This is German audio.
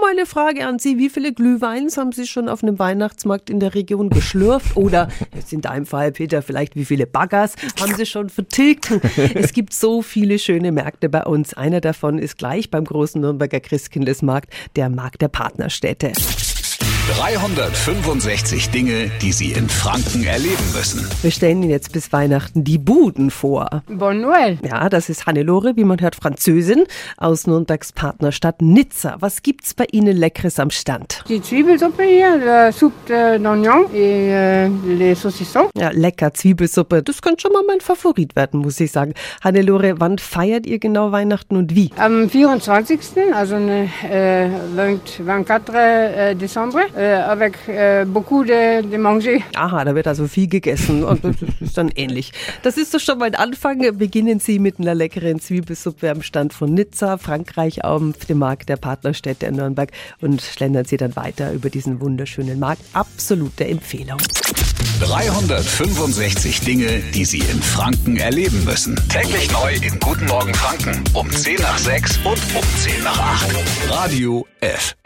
meine Frage an Sie, wie viele Glühweins haben Sie schon auf einem Weihnachtsmarkt in der Region geschlürft? Oder, jetzt in deinem Fall, Peter, vielleicht wie viele Baggers haben Sie schon vertilgt? Es gibt so viele schöne Märkte bei uns. Einer davon ist gleich beim großen Nürnberger Christkindlesmarkt, der Markt der Partnerstädte. 365 Dinge, die Sie in Franken erleben müssen. Wir stellen Ihnen jetzt bis Weihnachten die Buden vor. Bon Noël. Ja, das ist Hannelore, wie man hört, Französin aus Nürnbergs Partnerstadt Nizza. Was gibt's bei Ihnen Leckeres am Stand? Die Zwiebelsuppe hier, la soupe d'oignon et euh, les saucissons. Ja, lecker Zwiebelsuppe. Das könnte schon mal mein Favorit werden, muss ich sagen. Hannelore, wann feiert ihr genau Weihnachten und wie? Am 24. also ne, äh, 24 äh, Dezember, äh, avec äh, beaucoup de, de manger. Aha, da wird also viel gegessen und das ist dann ähnlich. Das ist doch schon mal ein Anfang. Beginnen Sie mit einer leckeren Zwiebelsuppe am Stand von Nizza, Frankreich auf dem Markt der Partnerstädte in Nürnberg und schlendern Sie dann weiter über diesen wunderschönen Markt. Absolute Empfehlung. 365 Dinge, die Sie in Franken erleben müssen. Täglich neu in Guten Morgen Franken um 10 nach 6 und um 10 nach 8. Radio F.